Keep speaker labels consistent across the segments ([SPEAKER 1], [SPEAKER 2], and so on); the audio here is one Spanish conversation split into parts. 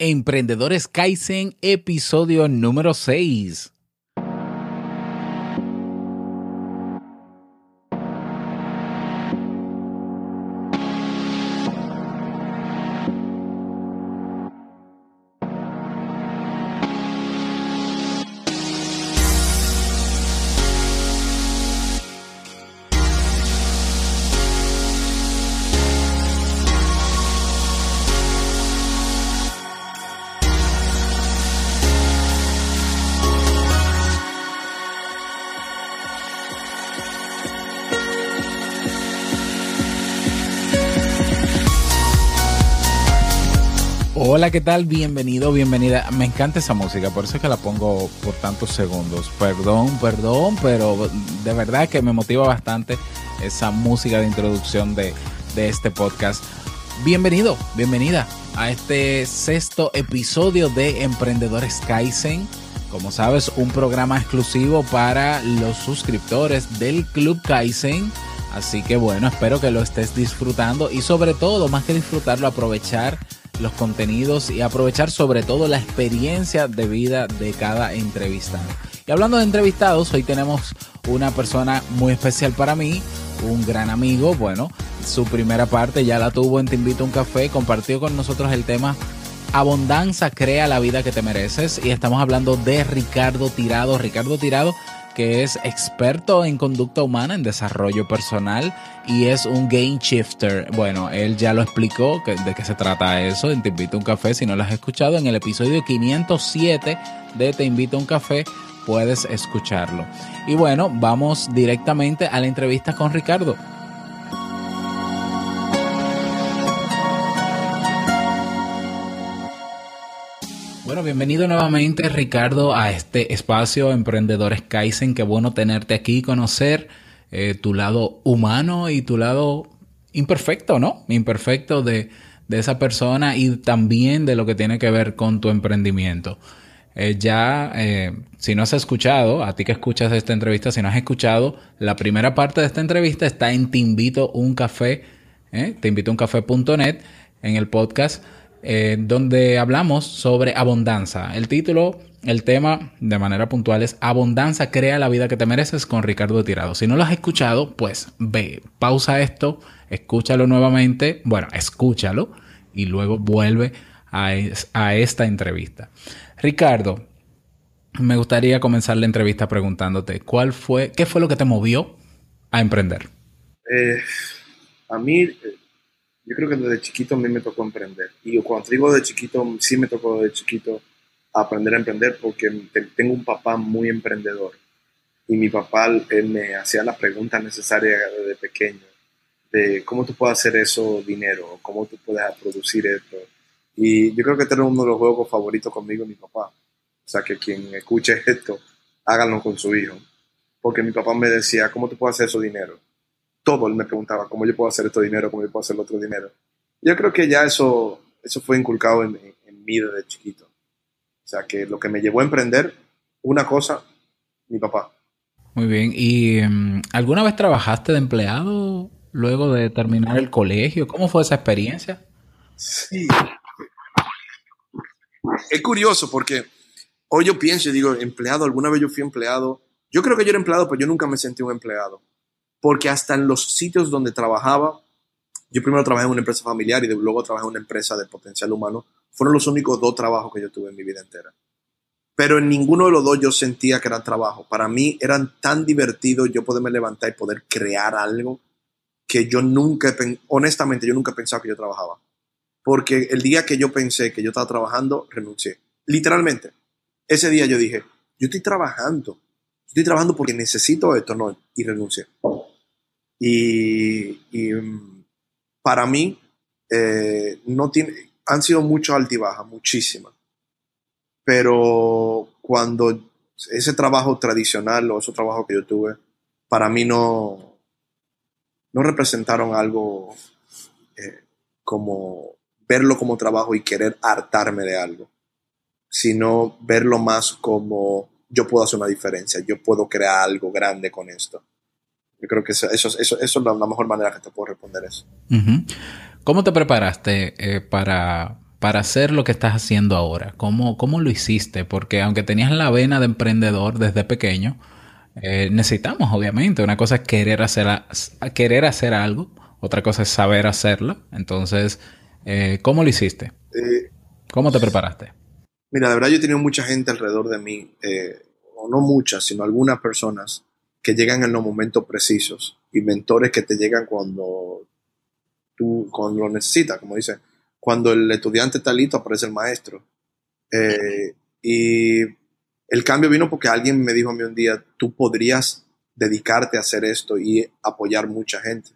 [SPEAKER 1] Emprendedores Kaizen, episodio número 6. ¿Qué tal? Bienvenido, bienvenida. Me encanta esa música, por eso es que la pongo por tantos segundos. Perdón, perdón, pero de verdad que me motiva bastante esa música de introducción de, de este podcast. Bienvenido, bienvenida a este sexto episodio de Emprendedores Kaizen. Como sabes, un programa exclusivo para los suscriptores del Club Kaizen. Así que bueno, espero que lo estés disfrutando y sobre todo, más que disfrutarlo, aprovechar los contenidos y aprovechar sobre todo la experiencia de vida de cada entrevistado. Y hablando de entrevistados, hoy tenemos una persona muy especial para mí, un gran amigo, bueno, su primera parte ya la tuvo en Te invito a un café, compartió con nosotros el tema Abundancia crea la vida que te mereces y estamos hablando de Ricardo Tirado. Ricardo Tirado que es experto en conducta humana, en desarrollo personal y es un game shifter. Bueno, él ya lo explicó de qué se trata eso. Te invito a un café si no lo has escuchado. En el episodio 507 de Te invito a un café puedes escucharlo. Y bueno, vamos directamente a la entrevista con Ricardo. Bueno, bienvenido nuevamente Ricardo a este espacio Emprendedores Kaizen. Qué bueno tenerte aquí, conocer eh, tu lado humano y tu lado imperfecto, ¿no? Imperfecto de, esa persona y también de lo que tiene que ver con tu emprendimiento. Eh, ya, eh, si no has escuchado, a ti que escuchas esta entrevista, si no has escuchado, la primera parte de esta entrevista está en Te invito un café, te invito un en el podcast eh, donde hablamos sobre abundancia. El título, el tema de manera puntual es Abundancia crea la vida que te mereces con Ricardo Tirado. Si no lo has escuchado, pues ve, pausa esto, escúchalo nuevamente, bueno, escúchalo y luego vuelve a, esta entrevista. Ricardo, me gustaría comenzar la entrevista preguntándote, ¿cuál fue, qué fue lo que te movió a emprender?
[SPEAKER 2] Eh, a mí yo creo que desde chiquito a mí me tocó emprender. Y cuando digo de chiquito, sí me tocó de chiquito aprender a emprender porque tengo un papá muy emprendedor. Y mi papá él me hacía las preguntas necesarias desde pequeño de cómo tú puedes hacer eso dinero, cómo tú puedes producir esto. Y yo creo que este uno de los juegos favoritos conmigo, mi papá. O sea, que quien escuche esto, háganlo con su hijo. Porque mi papá me decía, ¿cómo tú puedes hacer eso dinero? Todo él me preguntaba cómo yo puedo hacer esto dinero, cómo yo puedo hacer el otro dinero. Yo creo que ya eso, eso fue inculcado en, en mí desde chiquito. O sea, que lo que me llevó a emprender, una cosa, mi papá.
[SPEAKER 1] Muy bien. ¿Y em, alguna vez trabajaste de empleado luego de terminar el colegio? ¿Cómo fue esa experiencia?
[SPEAKER 2] Sí. Es curioso porque hoy yo pienso y digo, empleado, alguna vez yo fui empleado. Yo creo que yo era empleado, pero yo nunca me sentí un empleado porque hasta en los sitios donde trabajaba, yo primero trabajé en una empresa familiar y luego trabajé en una empresa de potencial humano, fueron los únicos dos trabajos que yo tuve en mi vida entera. Pero en ninguno de los dos yo sentía que era trabajo. Para mí eran tan divertidos yo poderme levantar y poder crear algo que yo nunca, honestamente, yo nunca he pensado que yo trabajaba. Porque el día que yo pensé que yo estaba trabajando, renuncié. Literalmente. Ese día yo dije, yo estoy trabajando. Estoy trabajando porque necesito esto, no, y renuncié. Y, mm, para mí, eh, no tiene, han sido muchas altibajas, muchísimas. Pero cuando ese trabajo tradicional o ese trabajo que yo tuve, para mí no, no representaron algo eh, como verlo como trabajo y querer hartarme de algo, sino verlo más como yo puedo hacer una diferencia, yo puedo crear algo grande con esto. Yo creo que eso, eso, eso, es la, mejor manera que te puedo responder eso.
[SPEAKER 1] ¿Cómo te preparaste eh, para, para hacer lo que estás haciendo ahora? ¿Cómo, cómo lo hiciste? Porque aunque tenías la vena de emprendedor desde pequeño, eh, necesitamos obviamente, una cosa es querer hacer, querer hacer algo, otra cosa es saber hacerlo. Entonces, eh, ¿cómo lo hiciste? Eh, ¿Cómo te preparaste?
[SPEAKER 2] Mira, de verdad yo he tenido mucha gente alrededor de mí, o no muchas, sino algunas personas que llegan en los momentos precisos y mentores que te llegan cuando tú cuando lo necesitas, como dice, cuando el estudiante está listo aparece el maestro. Eh, y el cambio vino porque alguien me dijo a mí un día, tú podrías dedicarte a hacer esto y apoyar mucha gente.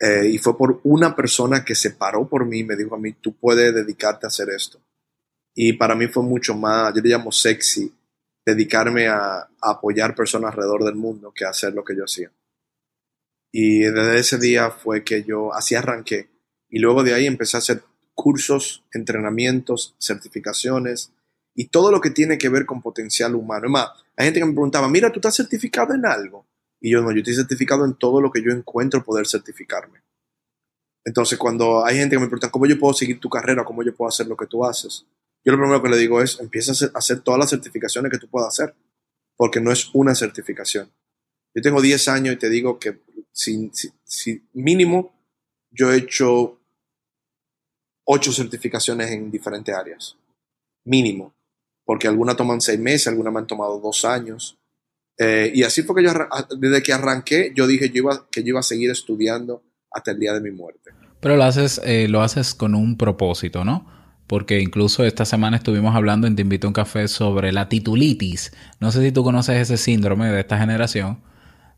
[SPEAKER 2] Eh, y fue por una persona que se paró por mí y me dijo a mí, tú puedes dedicarte a hacer esto. Y para mí fue mucho más, yo le llamo sexy, dedicarme a, apoyar personas alrededor del mundo que hacer lo que yo hacía. Y desde ese día fue que yo así arranqué. Y luego de ahí empecé a hacer cursos, entrenamientos, certificaciones y todo lo que tiene que ver con potencial humano. Es más, hay gente que me preguntaba, mira, ¿tú estás certificado en algo? Y yo no, yo estoy certificado en todo lo que yo encuentro poder certificarme. Entonces, cuando hay gente que me pregunta, ¿cómo yo puedo seguir tu carrera? ¿Cómo yo puedo hacer lo que tú haces? Yo lo primero que le digo es, empieza a hacer, todas las certificaciones que tú puedas hacer, porque no es una certificación. Yo tengo 10 años y te digo que mínimo yo he hecho 8 certificaciones en diferentes áreas. Mínimo. Porque algunas toman 6 meses, algunas me han tomado 2 años. Eh, y así fue que yo, desde que arranqué, yo dije que yo iba a seguir estudiando hasta el día de mi muerte.
[SPEAKER 1] Pero lo haces, eh, lo haces con un propósito, ¿no? Porque incluso esta semana estuvimos hablando en Te invito a un café sobre la titulitis. No sé si tú conoces ese síndrome de esta generación,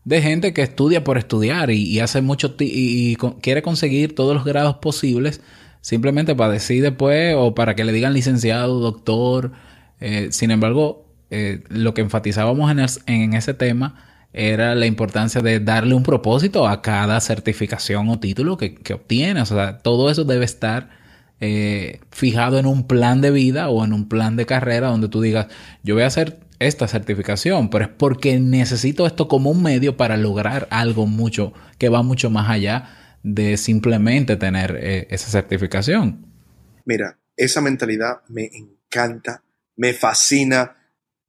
[SPEAKER 1] de gente que estudia por estudiar y, hace mucho y, quiere conseguir todos los grados posibles simplemente para decir después o para que le digan licenciado, doctor. Eh, sin embargo, eh, lo que enfatizábamos en, ese tema era la importancia de darle un propósito a cada certificación o título que, que obtienes. O sea, todo eso debe estar eh, fijado en un plan de vida o en un plan de carrera donde tú digas, yo voy a hacer esta certificación, pero es porque necesito esto como un medio para lograr algo mucho que va mucho más allá de simplemente tener eh, esa certificación.
[SPEAKER 2] Mira, esa mentalidad me encanta, me fascina,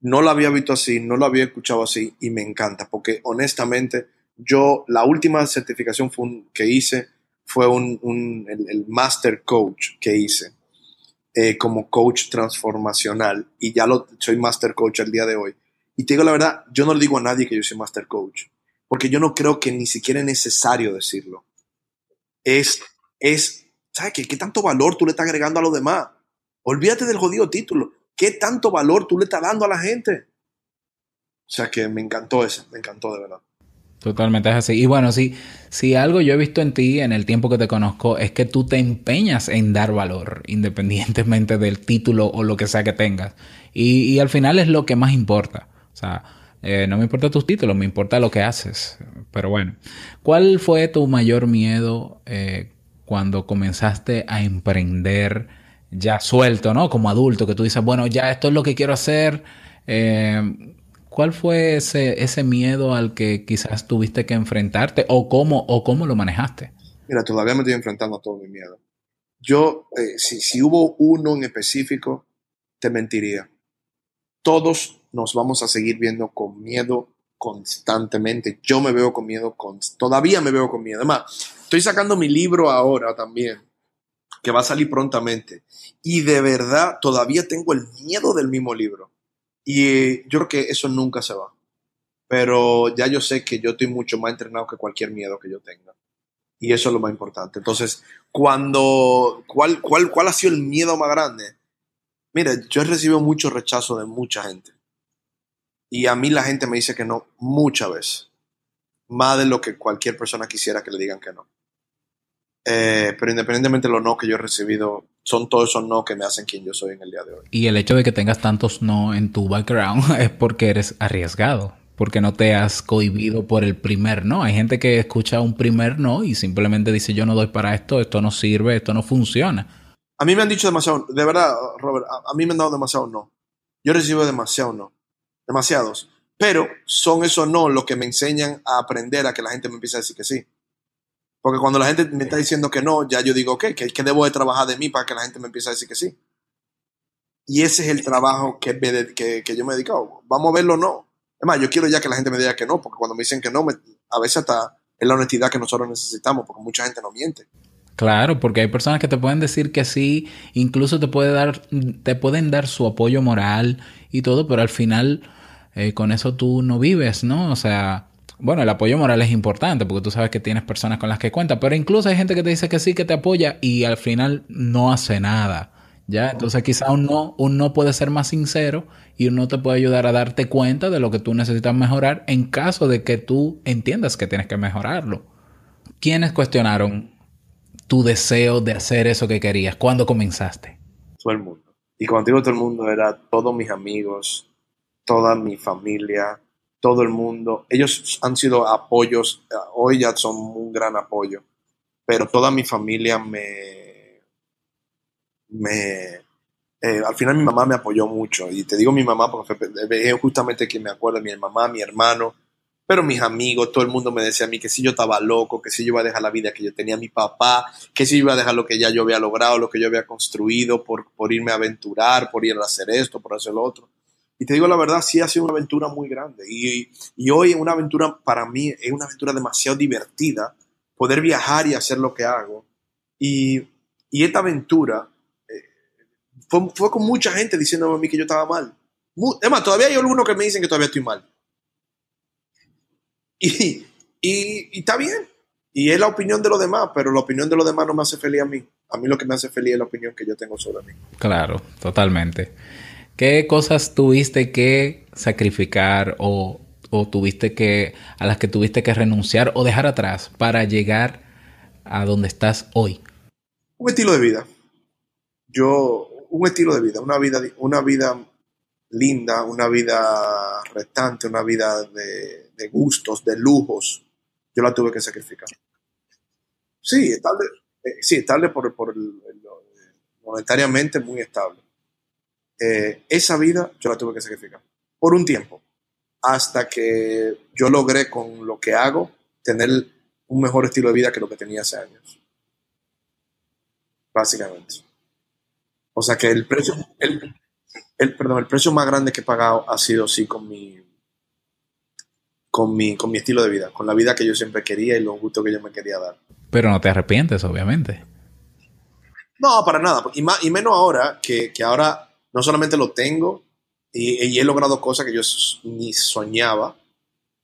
[SPEAKER 2] no la había visto así, no lo había escuchado así y me encanta, porque honestamente yo la última certificación que hice fue un, el, master coach que hice eh, como coach transformacional y ya lo soy master coach al día de hoy. Y te digo la verdad, yo no le digo a nadie que yo soy master coach, porque yo no creo que ni siquiera es necesario decirlo. Es, es, ¿sabes qué? ¿Qué tanto valor tú le estás agregando a los demás? Olvídate del jodido título. ¿Qué tanto valor tú le estás dando a la gente? O sea que me encantó eso, me encantó de verdad.
[SPEAKER 1] Totalmente es así. Y bueno, si, si algo yo he visto en ti en el tiempo que te conozco es que tú te empeñas en dar valor, independientemente del título o lo que sea que tengas. Y, al final es lo que más importa. O sea, eh, no me importa tus títulos, me importa lo que haces. Pero bueno, ¿cuál fue tu mayor miedo eh, cuando comenzaste a emprender ya suelto, ¿no? Como adulto, que tú dices, bueno, ya esto es lo que quiero hacer. Eh, ¿Cuál fue ese, ese miedo al que quizás tuviste que enfrentarte o cómo, o cómo lo manejaste?
[SPEAKER 2] Mira, todavía me estoy enfrentando a todo mi miedo. Yo, eh, si, si hubo uno en específico, te mentiría. Todos nos vamos a seguir viendo con miedo constantemente. Yo me veo con miedo, con, todavía me veo con miedo. Además, estoy sacando mi libro ahora también, que va a salir prontamente. Y de verdad, todavía tengo el miedo del mismo libro. Y yo creo que eso nunca se va. Pero ya yo sé que yo estoy mucho más entrenado que cualquier miedo que yo tenga. Y eso es lo más importante. Entonces, cuando, ¿cuál, cuál, ha sido el miedo más grande? Mira, yo he recibido mucho rechazo de mucha gente. Y a mí la gente me dice que no muchas veces. Más de lo que cualquier persona quisiera que le digan que no. Eh, pero independientemente de los no que yo he recibido, son todos esos no que me hacen quien yo soy en el día de hoy.
[SPEAKER 1] Y el hecho de que tengas tantos no en tu background es porque eres arriesgado, porque no te has cohibido por el primer no. Hay gente que escucha un primer no y simplemente dice yo no doy para esto, esto no sirve, esto no funciona.
[SPEAKER 2] A mí me han dicho demasiado, de verdad, Robert, a, mí me han dado demasiado no. Yo recibo demasiado no, demasiados. Pero son esos no los que me enseñan a aprender a que la gente me empiece a decir que sí. Porque cuando la gente me está diciendo que no, ya yo digo, ok, que, que debo de trabajar de mí para que la gente me empiece a decir que sí. Y ese es el trabajo que, que, que yo me he dedicado. Vamos a verlo o no. Es más, yo quiero ya que la gente me diga que no, porque cuando me dicen que no, a veces hasta es la honestidad que nosotros necesitamos, porque mucha gente no miente.
[SPEAKER 1] Claro, porque hay personas que te pueden decir que sí, incluso te, puede dar, te pueden dar su apoyo moral y todo, pero al final eh, con eso tú no vives, ¿no? O sea, bueno, el apoyo moral es importante porque tú sabes que tienes personas con las que cuentas, pero incluso hay gente que te dice que sí, que te apoya y al final no hace nada. ¿Ya? Entonces quizá un no, un no puede ser más sincero y un no te puede ayudar a darte cuenta de lo que tú necesitas mejorar en caso de que tú entiendas que tienes que mejorarlo. ¿Quiénes cuestionaron tu deseo de hacer eso que querías? ¿Cuándo comenzaste?
[SPEAKER 2] Todo el mundo. Y cuando digo todo el mundo era todos mis amigos, toda mi familia, todo el mundo. Ellos han sido apoyos, hoy ya son un gran apoyo, pero toda mi familia me... me eh, al final mi mamá me apoyó mucho, y te digo mi mamá porque es justamente quien me acuerda, mi mamá, mi hermano, pero mis amigos, todo el mundo me decía a mí que si yo estaba loco, que si yo iba a dejar la vida que yo tenía mi papá, que si yo iba a dejar lo que ya yo había logrado, lo que yo había construido por, por irme a aventurar, por ir a hacer esto, por hacer lo otro. Y te digo la verdad, sí ha sido una aventura muy grande. Y, y hoy es una aventura, para mí, es una aventura demasiado divertida, poder viajar y hacer lo que hago. Y, y esta aventura eh, fue, fue, con mucha gente diciéndome a mí que yo estaba mal. Es más, todavía hay algunos que me dicen que todavía estoy mal. Y, y, está bien. Y es la opinión de los demás, pero la opinión de los demás no me hace feliz a mí. A mí lo que me hace feliz es la opinión que yo tengo sobre mí.
[SPEAKER 1] Claro, totalmente. ¿Qué cosas tuviste que sacrificar o, tuviste que a las que tuviste que renunciar o dejar atrás para llegar a donde estás hoy?
[SPEAKER 2] Un estilo de vida. Yo, un estilo de vida, una vida, una vida linda, una vida restante, una vida de, gustos, de lujos. Yo la tuve que sacrificar. Sí, estable, eh, sí, estable por, por monetariamente muy estable. Eh, esa vida yo la tuve que sacrificar por un tiempo, hasta que yo logré con lo que hago tener un mejor estilo de vida que lo que tenía hace años. Básicamente. O sea que el precio, el, el, perdón, el precio más grande que he pagado ha sido sí con mi, con mi, con mi estilo de vida, con la vida que yo siempre quería y los gustos que yo me quería dar.
[SPEAKER 1] Pero no te arrepientes, obviamente.
[SPEAKER 2] No, para nada. Y, más, y menos ahora, que, que ahora no solamente lo tengo y, he logrado cosas que yo ni soñaba,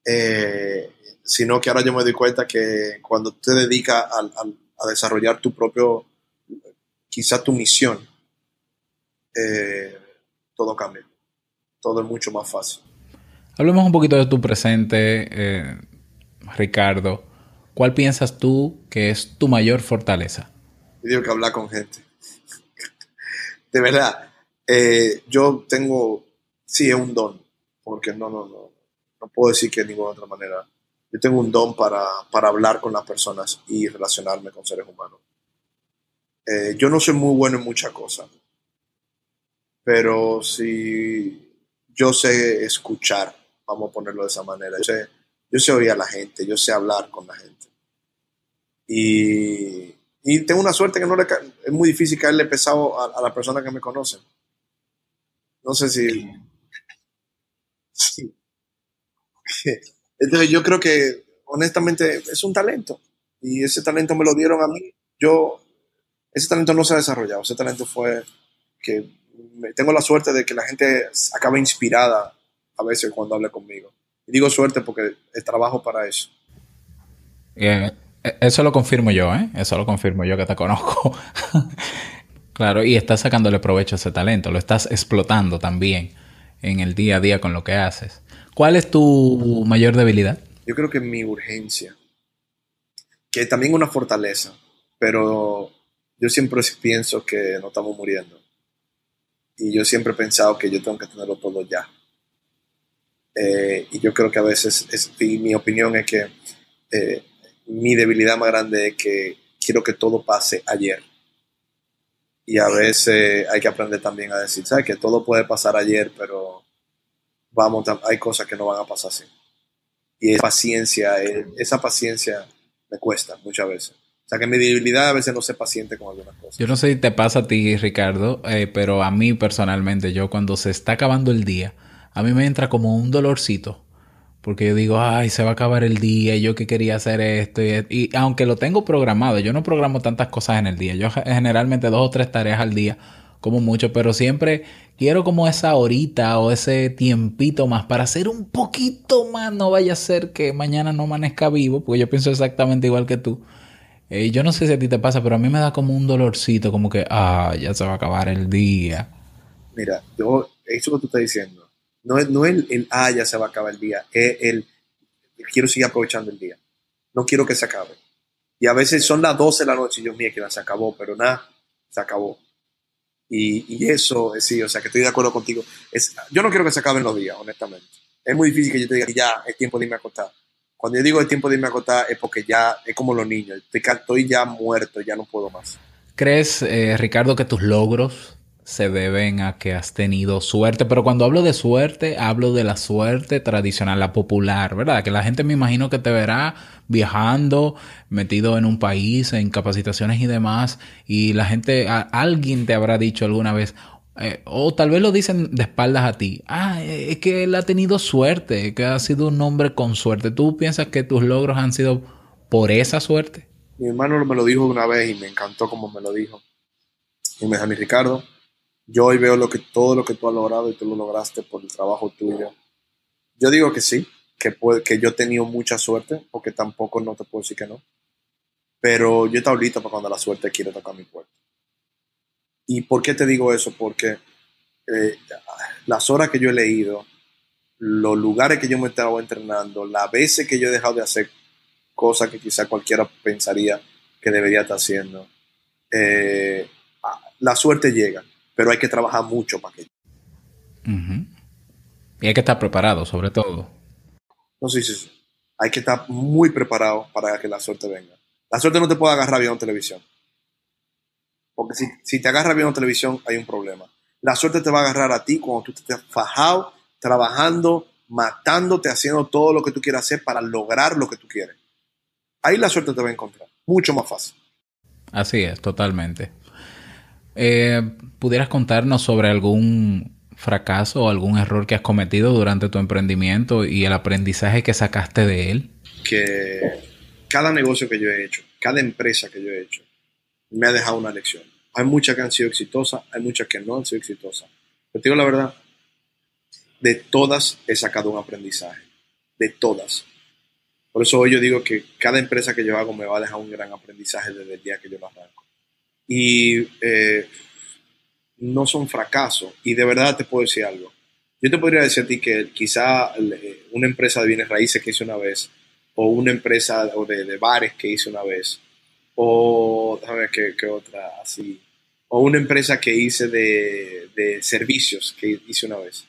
[SPEAKER 2] eh, sino que ahora yo me doy cuenta que cuando te dedicas a, desarrollar tu propio, quizá tu misión, eh, todo cambia, todo es mucho más fácil.
[SPEAKER 1] Hablemos un poquito de tu presente, eh, Ricardo. ¿Cuál piensas tú que es tu mayor fortaleza?
[SPEAKER 2] Yo digo que hablar con gente. de verdad, eh, yo tengo, sí, es un don, porque no, no, no, no puedo decir que de ninguna otra manera. Yo tengo un don para, para hablar con las personas y relacionarme con seres humanos. Eh, yo no soy muy bueno en muchas cosas, pero si yo sé escuchar, vamos a ponerlo de esa manera. Yo sé, yo sé oír a la gente, yo sé hablar con la gente. Y, y tengo una suerte que no le, es muy difícil caerle pesado a, a las personas que me conocen. No sé si... Entonces yo creo que honestamente es un talento y ese talento me lo dieron a mí. Yo, ese talento no se ha desarrollado, ese talento fue que tengo la suerte de que la gente acaba inspirada a veces cuando habla conmigo. Y digo suerte porque trabajo para eso.
[SPEAKER 1] Eh, eso lo confirmo yo, ¿eh? Eso lo confirmo yo que te conozco. Claro, y estás sacándole provecho a ese talento, lo estás explotando también en el día a día con lo que haces. ¿Cuál es tu mayor debilidad?
[SPEAKER 2] Yo creo que mi urgencia, que también una fortaleza, pero yo siempre pienso que no estamos muriendo. Y yo siempre he pensado que yo tengo que tenerlo todo ya. Eh, y yo creo que a veces, es, mi opinión es que eh, mi debilidad más grande es que quiero que todo pase ayer y a veces hay que aprender también a decir, ¿sabes? Que todo puede pasar ayer, pero vamos, hay cosas que no van a pasar así. Y esa paciencia, esa paciencia Me cuesta muchas veces. O sea, que mi debilidad a veces no se paciente con algunas cosas.
[SPEAKER 1] Yo no sé si te pasa a ti, Ricardo, eh, pero a mí personalmente, yo cuando se está acabando el día, a mí me entra como un dolorcito. Porque yo digo, ay, se va a acabar el día, yo que quería hacer esto. Y, y, aunque lo tengo programado, yo no programo tantas cosas en el día. Yo generalmente dos o tres tareas al día, como mucho, pero siempre quiero como esa horita o ese tiempito más para hacer un poquito más. No vaya a ser que mañana no amanezca vivo, porque yo pienso exactamente igual que tú. Eh, yo no sé si a ti te pasa, pero a mí me da como un dolorcito, como que, ah, ya se va a acabar el día.
[SPEAKER 2] Mira, yo, eso que tú estás diciendo, no es, no el, el, ah, ya se va a acabar el día, es el, quiero seguir aprovechando el día. No quiero que se acabe. Y a veces son las 12 de la noche y yo, mía, que se acabó, pero nada, se acabó. Y, y, eso, sí, o sea, que estoy de acuerdo contigo. Es, yo no quiero que se acaben los días, honestamente. Es muy difícil que yo te diga, ya, es tiempo de irme a acostar. Cuando yo digo es tiempo de irme a acostar es porque ya es como los niños. Estoy ya muerto, ya no puedo más.
[SPEAKER 1] ¿Crees, eh, Ricardo, que tus logros se deben a que has tenido suerte, pero cuando hablo de suerte, hablo de la suerte tradicional, la popular, ¿verdad? Que la gente me imagino que te verá viajando, metido en un país, en capacitaciones y demás, y la gente, alguien te habrá dicho alguna vez, eh, o tal vez lo dicen de espaldas a ti, ah, es que él ha tenido suerte, que ha sido un hombre con suerte. ¿Tú piensas que tus logros han sido por esa suerte?
[SPEAKER 2] Mi hermano me lo dijo una vez y me encantó como me lo dijo. Y me dijo, Ricardo, yo hoy veo todo lo que tú has logrado y tú lo lograste por el trabajo tuyo. Yo digo que sí, que, puede, que yo he tenido mucha suerte, porque tampoco no te puedo decir que no. Pero yo estoy listo para cuando la suerte quiere tocar mi puerta. ¿Y por qué te digo eso? Porque eh, las horas que yo he leído, los lugares que yo me he estado entrenando, las veces que yo he dejado de hacer cosas que quizá cualquiera pensaría que debería estar haciendo, eh, la suerte llega pero hay que trabajar mucho para que.
[SPEAKER 1] Y hay que estar preparado, sobre todo.
[SPEAKER 2] No, sí, sí, sí. Hay que estar muy preparado para que la suerte venga. La suerte no te puede agarrar bien en televisión. Porque si, si te agarra bien en televisión, hay un problema. La suerte te va a agarrar a ti cuando tú estés fajado, trabajando, matándote, haciendo todo lo que tú quieras hacer para lograr lo que tú quieres. Ahí la suerte te va a encontrar. Mucho más fácil.
[SPEAKER 1] Así es, totalmente. Eh, ¿Pudieras contarnos sobre algún fracaso o algún error que has cometido durante tu emprendimiento y el aprendizaje que sacaste de él?
[SPEAKER 2] Que cada negocio que yo he hecho, cada empresa que yo he hecho, me ha dejado una lección. Hay muchas que han sido exitosas, hay muchas que no han sido exitosas. Pero te digo la verdad, de todas he sacado un aprendizaje. De todas. Por eso hoy yo digo que cada empresa que yo hago me va a dejar un gran aprendizaje desde el día que yo lo arranco y eh, no son fracasos. Y de verdad te puedo decir algo. Yo te podría decir a ti que quizá una empresa de bienes raíces que hice una vez, o una empresa de, de bares que hice una vez, o ver qué, otra así, o una empresa que hice de, de servicios que hice una vez.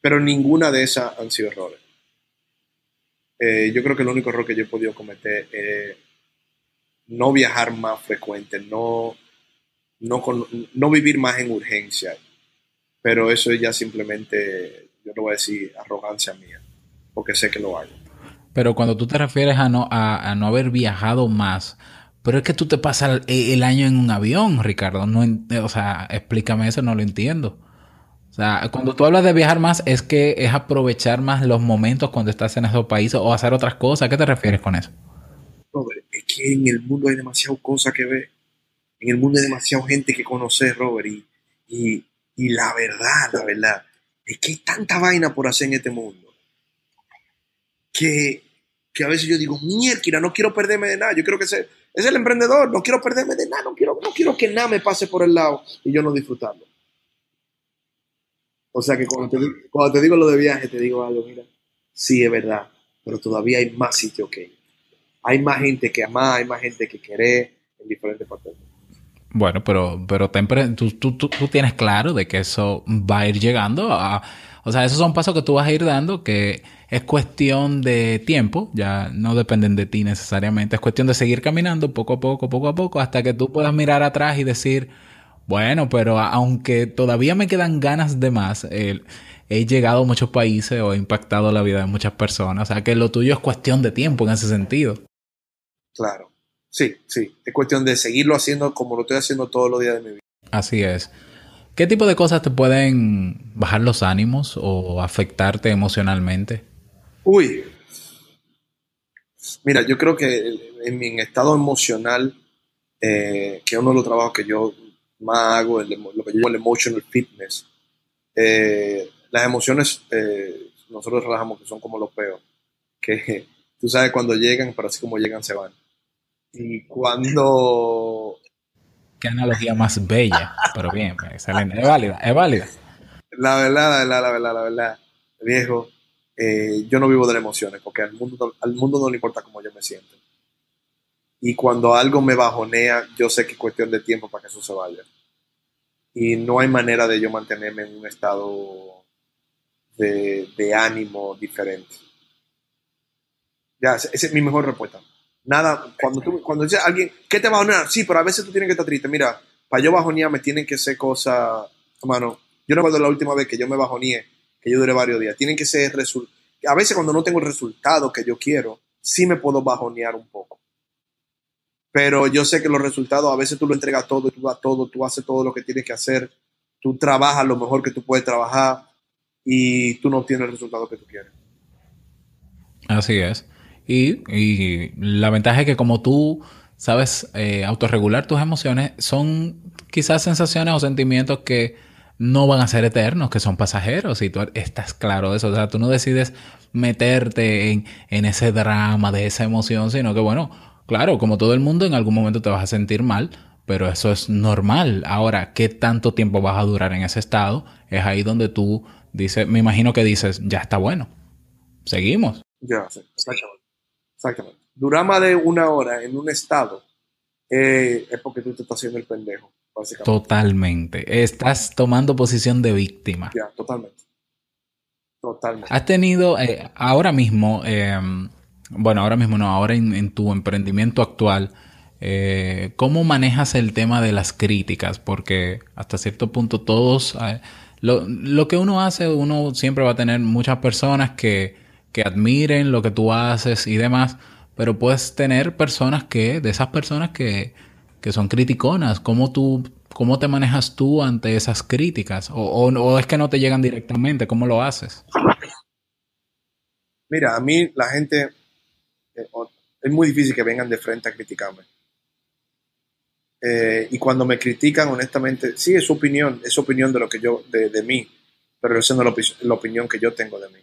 [SPEAKER 2] Pero ninguna de esas han sido errores. Eh, yo creo que el único error que yo he podido cometer es no viajar más frecuente, no, no, no vivir más en urgencia. Pero eso es ya simplemente, yo no voy a decir arrogancia mía, porque sé que lo hay.
[SPEAKER 1] Pero cuando tú te refieres a no, a, no haber viajado más, pero es que tú te pasas el, año en un avión, Ricardo. No, o sea, explícame eso, no lo entiendo. O sea, cuando tú hablas de viajar más, es que es aprovechar más los momentos cuando estás en esos países o hacer otras cosas. ¿A qué te refieres con eso?
[SPEAKER 2] En el mundo hay demasiadas cosas que ver. En el mundo hay demasiada gente que conocer, Robert. Y, y, la verdad, la verdad, es que hay tanta vaina por hacer en este mundo. Que, que a veces yo digo, mierda, no quiero perderme de nada. Yo creo que ese, es el emprendedor, no quiero perderme de nada, no quiero, no quiero que nada me pase por el lado y yo no disfrutarlo. O sea que cuando te, cuando te digo lo de viaje, te digo algo, mira, sí es verdad, pero todavía hay más sitio que ir hay más gente que ama, hay más gente que quiere en diferentes partes
[SPEAKER 1] Bueno, pero, pero tú, tú, tú, tienes claro de que eso va a ir llegando. O sea, esos son pasos que tú vas a ir dando que es cuestión de tiempo, ya no dependen de ti necesariamente, es cuestión de seguir caminando poco a poco, poco a poco, hasta que tú puedas mirar atrás y decir, bueno, pero aunque todavía me quedan ganas de más, he llegado a muchos países o he impactado la vida de muchas personas, o sea que lo tuyo es cuestión de tiempo en ese sentido.
[SPEAKER 2] Claro. Sí, sí. Es cuestión de seguirlo haciendo como lo estoy haciendo todos los días de mi vida.
[SPEAKER 1] Así es. ¿Qué tipo de cosas te pueden bajar los ánimos o afectarte emocionalmente?
[SPEAKER 2] Uy. Mira, yo creo que en mi estado emocional, eh, que uno de los trabajos que yo más hago, lo que yo llamo el emotional fitness, eh, las emociones eh, nosotros trabajamos que son como los peos, que tú sabes cuando llegan, pero así como llegan se van. Y cuando...
[SPEAKER 1] Qué analogía más bella, pero bien, excelente, es válida, es válida.
[SPEAKER 2] La verdad, la verdad, la verdad, la verdad, viejo, eh, yo no vivo de las emociones, porque al mundo, al mundo no le importa cómo yo me siento. Y cuando algo me bajonea, yo sé que es cuestión de tiempo para que eso se vaya. Y no hay manera de yo mantenerme en un estado de, ánimo diferente. Ya, esa es mi mejor respuesta. Nada, cuando tú, cuando dice alguien, ¿qué te bajonea? Sí, pero a veces tú tienes que estar triste. Mira, para yo bajonear me tienen que ser cosas, hermano, yo no recuerdo la última vez que yo me bajoneé, que yo duré varios días. Tienen que ser, a veces cuando no tengo el resultado que yo quiero, sí me puedo bajonear un poco. Pero yo sé que los resultados, a veces tú lo entregas todo, tú das todo, tú haces todo lo que tienes que hacer, tú trabajas lo mejor que tú puedes trabajar, y tú no obtienes el resultado que tú quieres.
[SPEAKER 1] Así es. Y, la ventaja es que como tú sabes eh, autorregular tus emociones, son quizás sensaciones o sentimientos que no van a ser eternos, que son pasajeros, y tú estás claro de eso. O sea, tú no decides meterte en, ese drama de esa emoción, sino que, bueno, claro, como todo el mundo, en algún momento te vas a sentir mal, pero eso es normal. Ahora, ¿qué tanto tiempo vas a durar en ese estado? Es ahí donde tú Dice, me imagino que dices, ya está bueno. Seguimos.
[SPEAKER 2] Ya, sí. Exactamente. Durar más de una hora en un estado eh, es porque tú te estás haciendo el pendejo, básicamente.
[SPEAKER 1] Totalmente. Estás tomando posición de víctima.
[SPEAKER 2] Ya, totalmente. Totalmente.
[SPEAKER 1] Has tenido, eh, ahora mismo, em, bueno, ahora mismo no, ahora en, tu emprendimiento actual, eh, ¿cómo manejas el tema de las críticas? Porque hasta cierto punto todos lo, que uno hace, uno siempre va a tener muchas personas que, que admiren lo que tú haces y demás, pero puedes tener personas que, de esas personas que, que son criticonas, ¿cómo tú, cómo te manejas tú ante esas críticas? O, o, es que no te llegan directamente, ¿cómo lo haces?
[SPEAKER 2] Mira, a mí la gente, eh, es muy difícil que vengan de frente a criticarme. Eh, y cuando me critican, honestamente, sí, es su opinión, es opinión de lo que yo, de, de mí, pero esa no es la, opinión que yo tengo de mí.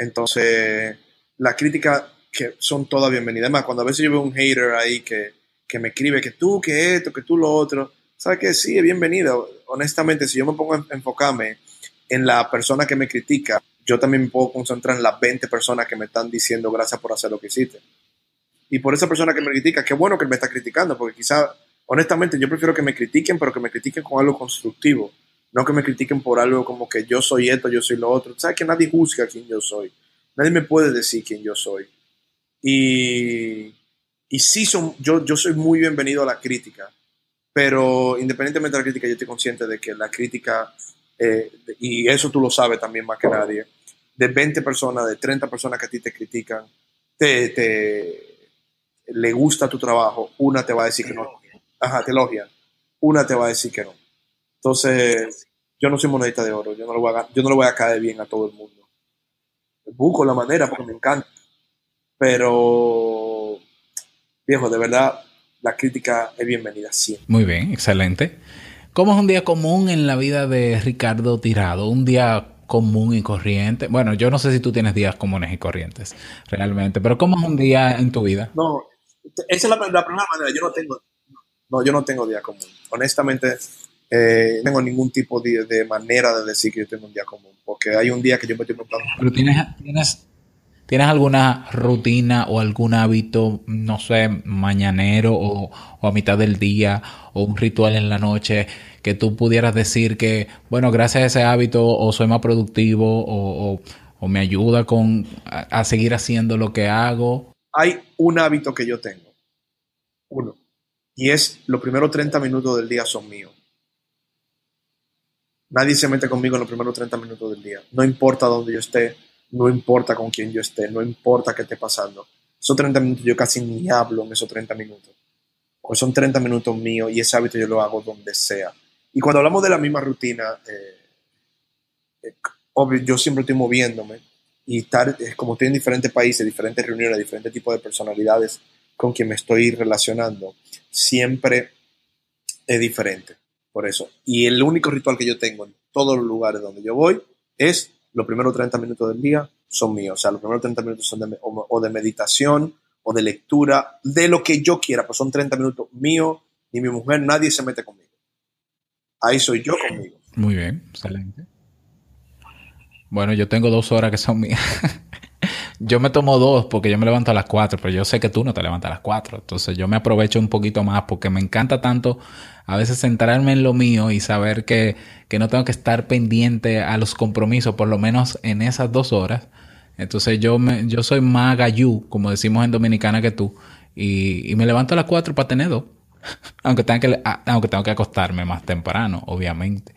[SPEAKER 2] Entonces, las críticas que son todas bienvenidas. Además, cuando a veces yo veo un hater ahí que, que me escribe que tú, que esto, que tú lo otro, ¿sabes que Sí, es bienvenido. Honestamente, si yo me pongo a enfocarme en la persona que me critica, yo también me puedo concentrar en las 20 personas que me están diciendo gracias por hacer lo que hiciste. Y por esa persona que me critica, qué bueno que me está criticando, porque quizá, honestamente, yo prefiero que me critiquen, pero que me critiquen con algo constructivo, no que me critiquen por algo como que yo soy esto, yo soy lo otro. Sabes que nadie juzga quién yo soy. Nadie me puede decir quién yo soy. Y, y sí, son, yo, yo soy muy bienvenido a la crítica, pero independientemente de la crítica, yo estoy consciente de que la crítica, eh, y eso tú lo sabes también más que nadie, de 20 personas, de 30 personas que a ti te critican, te, te, le gusta tu trabajo, una te va a decir que no. Ajá, te elogia. Una te va a decir que no. Entonces, yo no soy monedita de oro, yo no, lo voy a, yo no le voy a caer bien a todo el mundo. Busco la manera porque me encanta. Pero, viejo, de verdad, la crítica es bienvenida siempre.
[SPEAKER 1] Muy bien, excelente. ¿Cómo es un día común en la vida de Ricardo Tirado? Un día común y corriente. Bueno, yo no sé si tú tienes días comunes y corrientes, realmente, pero ¿cómo es un día en tu vida?
[SPEAKER 2] No, esa es la, primera manera. Yo no tengo, no, yo no tengo día común. Honestamente, eh, no tengo ningún tipo de, manera de decir que yo tengo un día común, porque hay un día que yo me un plan.
[SPEAKER 1] Pero tienes, tienes, tienes alguna rutina o algún hábito, no sé, mañanero o, a mitad del día o un ritual en la noche que tú pudieras decir que, bueno, gracias a ese hábito o soy más productivo o, o me ayuda con a seguir haciendo lo que hago
[SPEAKER 2] hay un hábito que yo tengo. Uno. Y es los primeros 30 minutos del día son míos. Nadie se mete conmigo en los primeros 30 minutos del día. No importa dónde yo esté, no importa con quién yo esté, no importa qué esté pasando. esos 30 minutos yo casi ni hablo en esos 30 minutos. Porque son 30 minutos míos y ese hábito yo lo hago donde sea. Y cuando hablamos de la misma rutina, eh, eh, obvio, yo siempre estoy moviéndome y estar, como estoy en diferentes países, diferentes reuniones, diferentes tipos de personalidades con quien me estoy relacionando, siempre es diferente. Por eso. Y el único ritual que yo tengo en todos los lugares donde yo voy es los primeros 30 minutos del día son míos. O sea, los primeros 30 minutos son de, de meditación o de lectura, de lo que yo quiera, pues son 30 minutos míos, ni mi mujer, nadie se mete conmigo. Ahí soy yo conmigo.
[SPEAKER 1] Muy bien, excelente. Bueno, yo tengo dos horas que son mías. yo me tomo dos porque yo me levanto a las cuatro, pero yo sé que tú no te levantas a las cuatro. Entonces yo me aprovecho un poquito más porque me encanta tanto a veces centrarme en lo mío y saber que, no tengo que estar pendiente a los compromisos, por lo menos en esas dos horas. Entonces yo, me, yo soy más gallú, como decimos en Dominicana que tú, y, me levanto a las cuatro para tener dos. aunque, tenga que, aunque tengo que acostarme más temprano, obviamente.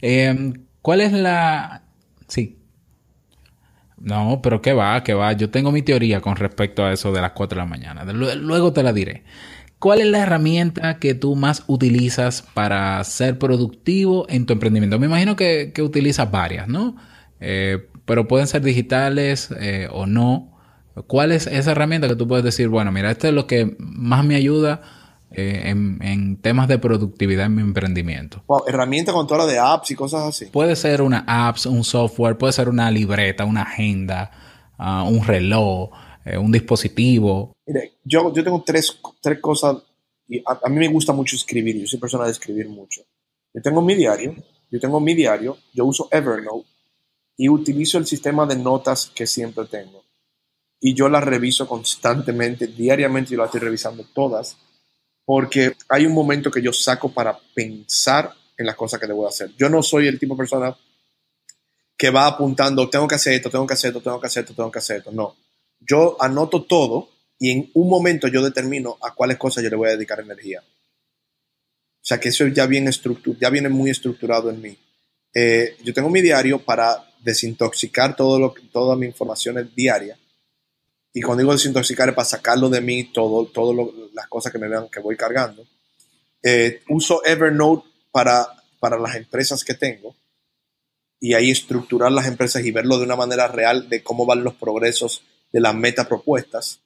[SPEAKER 1] Em, ¿Cuál es la... Sí. No, pero qué va, qué va. Yo tengo mi teoría con respecto a eso de las 4 de la mañana. Luego te la diré. ¿Cuál es la herramienta que tú más utilizas para ser productivo en tu emprendimiento? Me imagino que, utilizas varias, ¿no? Eh, pero pueden ser digitales eh, o no. ¿Cuál es esa herramienta que tú puedes decir, bueno, mira, esto es lo que más me ayuda eh, en, temas de productividad en mi emprendimiento.
[SPEAKER 2] herramienta con toda la de apps y cosas así.
[SPEAKER 1] Puede ser una apps, un software, puede ser una libreta, una agenda, ah, un reloj, eh, un dispositivo.
[SPEAKER 2] Mire, yo, yo tengo tres, tres cosas. Y a, mí me gusta mucho escribir. Yo soy persona de escribir mucho. Yo tengo mi diario. Yo tengo mi diario. Yo uso Evernote y utilizo el sistema de notas que siempre tengo. Y yo las reviso constantemente, diariamente, yo las estoy revisando todas porque hay un momento que yo saco para pensar en las cosas que debo hacer. Yo no soy el tipo de persona que va apuntando, tengo que hacer esto, tengo que hacer esto, tengo que hacer esto, tengo que hacer esto. No, yo anoto todo y en un momento yo determino a cuáles cosas yo le voy a dedicar energía. O sea que eso ya viene, ya viene muy estructurado en mí. Eh, yo tengo mi diario para desintoxicar todo lo, toda mi información diaria y cuando digo desintoxicar es para sacarlo de mí, todo, todo las cosas que me vean que voy cargando. Eh, uso Evernote para, para las empresas que tengo y ahí estructurar las empresas y verlo de una manera real de cómo van los progresos de las metas propuestas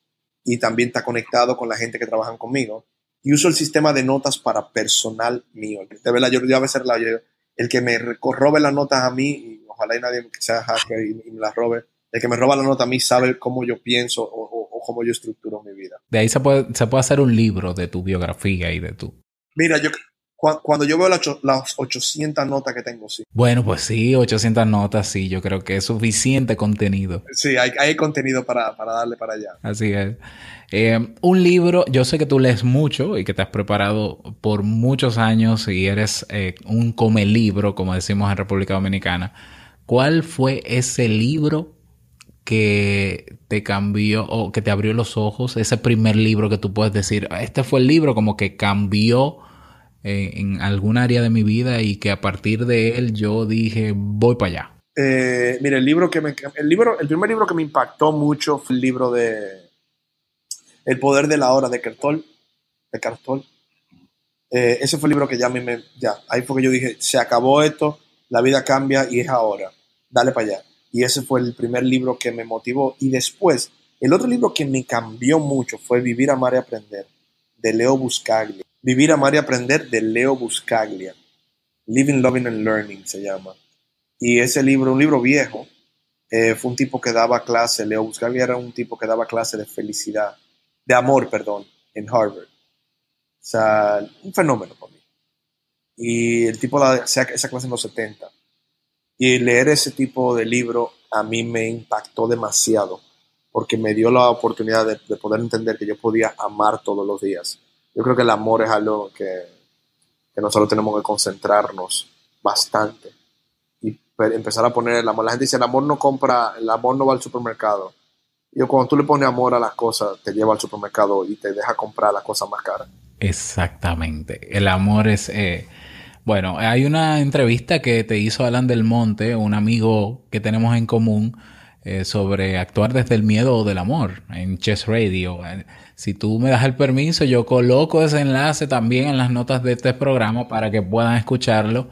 [SPEAKER 2] y también está conectado con la gente que trabajan conmigo. Y uso el sistema de notas para personal mío. De verdad, yo, yo a veces la, el que me robe las notas a mí, ojalá y nadie sea hacker y me las robe, el que me roba la nota a mí sabe cómo yo pienso o, cómo yo estructuro mi vida.
[SPEAKER 1] De ahí se puede, se puede hacer un libro de tu biografía y de tu...
[SPEAKER 2] Mira, yo cuando yo veo las, 800 notas que tengo, sí.
[SPEAKER 1] Bueno, pues sí, 800 notas, sí, yo creo que es suficiente contenido.
[SPEAKER 2] Sí, hay, contenido para, darle para allá.
[SPEAKER 1] Así es. Eh, un libro, yo sé que tú lees mucho y que te has preparado por muchos años y eres eh, un come libro, como decimos en República Dominicana. ¿Cuál fue ese libro que te cambió o que te abrió los ojos? Ese primer libro que tú puedes decir, este fue el libro como que cambió eh, en algún área de mi vida y que a partir de él yo dije, voy para allá.
[SPEAKER 2] Eh, mira, el libro que me, el libro, el primer libro que me impactó mucho fue el libro de El poder de la hora de Cartol, de. Eh, ese fue el libro que ya me, ya, ahí fue que yo dije, se acabó esto, la vida cambia y es ahora, dale para allá y ese fue el primer libro que me motivó. Y después, el otro libro que me cambió mucho fue Vivir, Amar y Aprender, de Leo Buscaglia. Vivir, Amar y Aprender, de Leo Buscaglia. Living, Loving and Learning se llama. Y ese libro, un libro viejo, eh, fue un tipo que daba clase, Leo Buscaglia era un tipo que daba clase de felicidad, de amor, perdón, en Harvard. O sea, un fenómeno para mí. Y el tipo da esa clase en los 70. Y leer ese tipo de libro a mí me impactó demasiado porque me dio la oportunidad de, poder entender que yo podía amar todos los días. Yo creo que el amor es algo que, que nosotros tenemos que concentrarnos bastante y empezar a poner el amor. La gente dice, el amor no compra, el amor no va al supermercado. Yo cuando tú le pones amor a las cosas, te lleva al supermercado y te deja comprar las cosas más caras.
[SPEAKER 1] Exactamente. El amor es... Eh, bueno, hay una entrevista que te hizo Alan del Monte, un amigo que tenemos en común, eh, sobre actuar desde el miedo o del amor en Chess Radio. Si tú me das el permiso, yo coloco ese enlace también en las notas de este programa para que puedan escucharlo.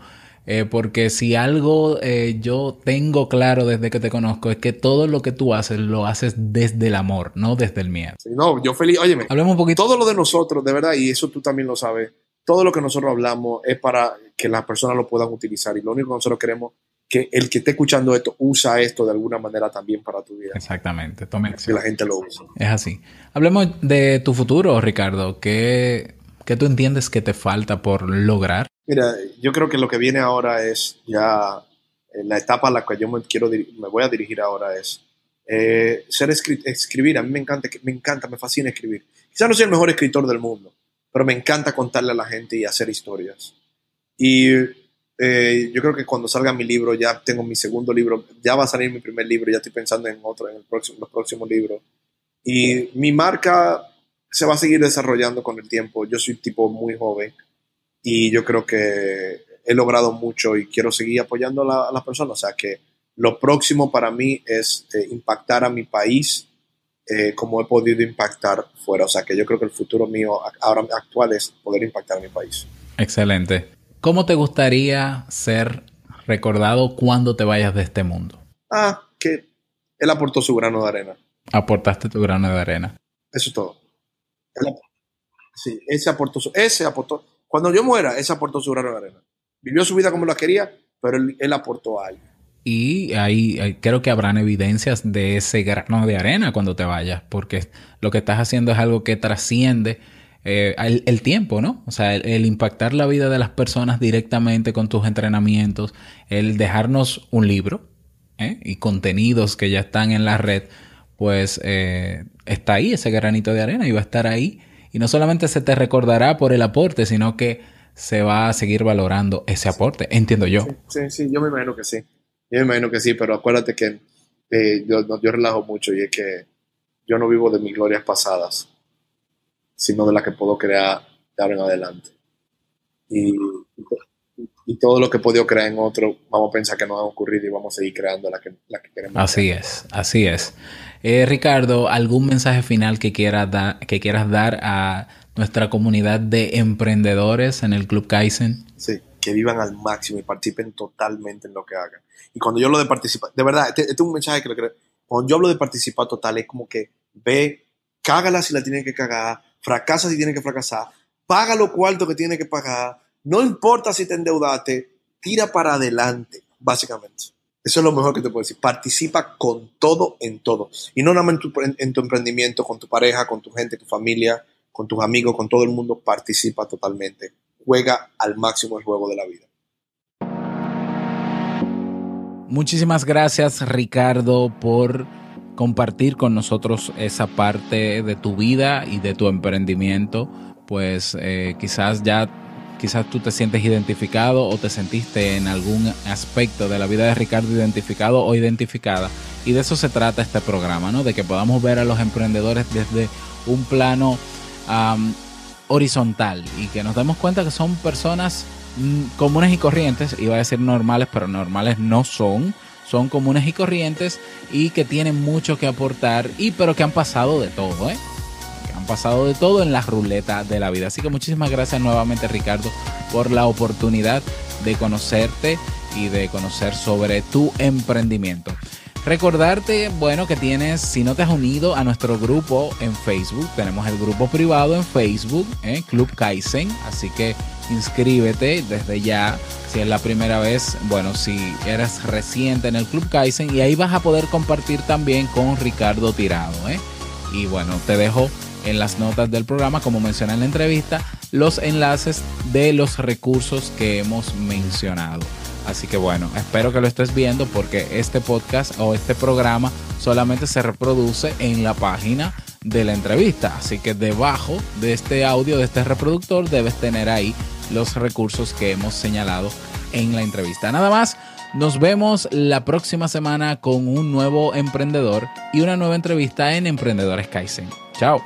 [SPEAKER 1] Eh, porque si algo eh, yo tengo claro desde que te conozco es que todo lo que tú haces lo haces desde el amor, no desde el miedo.
[SPEAKER 2] no, yo feliz. Óyeme, hablemos un poquito. Todo lo de nosotros, de verdad, y eso tú también lo sabes, todo lo que nosotros hablamos es para que las personas lo puedan utilizar y lo único que nosotros queremos que el que esté escuchando esto usa esto de alguna manera también para tu vida.
[SPEAKER 1] Exactamente, tome
[SPEAKER 2] Que la gente lo use.
[SPEAKER 1] Es así. Hablemos de tu futuro, Ricardo. ¿Qué, ¿Qué tú entiendes que te falta por lograr?
[SPEAKER 2] Mira, yo creo que lo que viene ahora es ya la etapa a la que yo me quiero me voy a dirigir ahora es eh, ser escribir. A mí me encanta, me encanta, me fascina escribir. Quizás no soy el mejor escritor del mundo, pero me encanta contarle a la gente y hacer historias. Y eh, yo creo que cuando salga mi libro, ya tengo mi segundo libro, ya va a salir mi primer libro, ya estoy pensando en otro, en el próximo, los próximos libros. Y mi marca se va a seguir desarrollando con el tiempo. Yo soy tipo muy joven y yo creo que he logrado mucho y quiero seguir apoyando a, las personas. O sea que lo próximo para mí es eh, impactar a mi país eh, como he podido impactar fuera. O sea que yo creo que el futuro mío ahora actual es poder impactar a mi país.
[SPEAKER 1] Excelente. ¿Cómo te gustaría ser recordado cuando te vayas de este mundo?
[SPEAKER 2] Ah, que él aportó su grano de arena.
[SPEAKER 1] Aportaste tu grano de arena.
[SPEAKER 2] Eso es todo. sí, ese aportó, ese aportó. Cuando yo muera, ese aportó su grano de arena. Vivió su vida como la quería, pero él, aportó algo.
[SPEAKER 1] Y ahí, creo que habrán evidencias de ese grano de arena cuando te vayas, porque lo que estás haciendo es algo que trasciende eh, el, tiempo, ¿no? O sea, el, impactar la vida de las personas directamente con tus entrenamientos, el dejarnos un libro ¿eh? y contenidos que ya están en la red, pues eh, está ahí ese granito de arena y va a estar ahí. Y no solamente se te recordará por el aporte, sino que se va a seguir valorando ese aporte, entiendo yo.
[SPEAKER 2] Sí, sí, yo me imagino que sí. Yo me imagino que sí, pero acuérdate que yo, yo relajo mucho y es que yo no vivo de mis glorias pasadas sino de la que puedo crear de ahora en adelante. Y, y todo lo que he podido crear en otro, vamos a pensar que no ha ocurrido y vamos a seguir creando la que, la que queremos.
[SPEAKER 1] Así es, así es. Eh, Ricardo, ¿algún mensaje final que quieras, dar que quieras dar a nuestra comunidad de emprendedores en el Club Kaizen?
[SPEAKER 2] Sí, que vivan al máximo y participen totalmente en lo que hagan. Y cuando yo hablo de participar, de verdad, este, es un mensaje que lo creo. Cuando yo hablo de participar total, es como que ve, cágala si la tienen que cagar, fracasa si tiene que fracasar, paga lo cuarto que tiene que pagar, no importa si te endeudaste, tira para adelante, básicamente. Eso es lo mejor que te puedo decir. Participa con todo en todo. Y no nada más en tu, emprendimiento, con tu pareja, con tu gente, tu familia, con tus amigos, con todo el mundo. Participa totalmente. Juega al máximo el juego de la vida.
[SPEAKER 1] Muchísimas gracias Ricardo por compartir con nosotros esa parte de tu vida y de tu emprendimiento, pues eh, quizás ya quizás tú te sientes identificado o te sentiste en algún aspecto de la vida de Ricardo identificado o identificada. Y de eso se trata este programa, ¿no? De que podamos ver a los emprendedores desde un plano horizontal y que nos demos cuenta que son personas comunes y corrientes, iba a decir normales, pero normales no son son comunes y corrientes y que tienen mucho que aportar y pero que han pasado de todo, ¿eh? Que han pasado de todo en la ruleta de la vida. Así que muchísimas gracias nuevamente Ricardo por la oportunidad de conocerte y de conocer sobre tu emprendimiento. Recordarte, bueno, que tienes, si no te has unido a nuestro grupo en Facebook, tenemos el grupo privado en Facebook, ¿eh? Club Kaizen, así que inscríbete desde ya. Si es la primera vez, bueno, si eres reciente en el Club Kaizen y ahí vas a poder compartir también con Ricardo Tirado. ¿eh? Y bueno, te dejo en las notas del programa, como mencioné en la entrevista, los enlaces de los recursos que hemos mencionado. Así que bueno, espero que lo estés viendo porque este podcast o este programa solamente se reproduce en la página de la entrevista. Así que debajo de este audio, de este reproductor, debes tener ahí los recursos que hemos señalado en la entrevista. Nada más, nos vemos la próxima semana con un nuevo emprendedor y una nueva entrevista en Emprendedores Kaizen. Chao.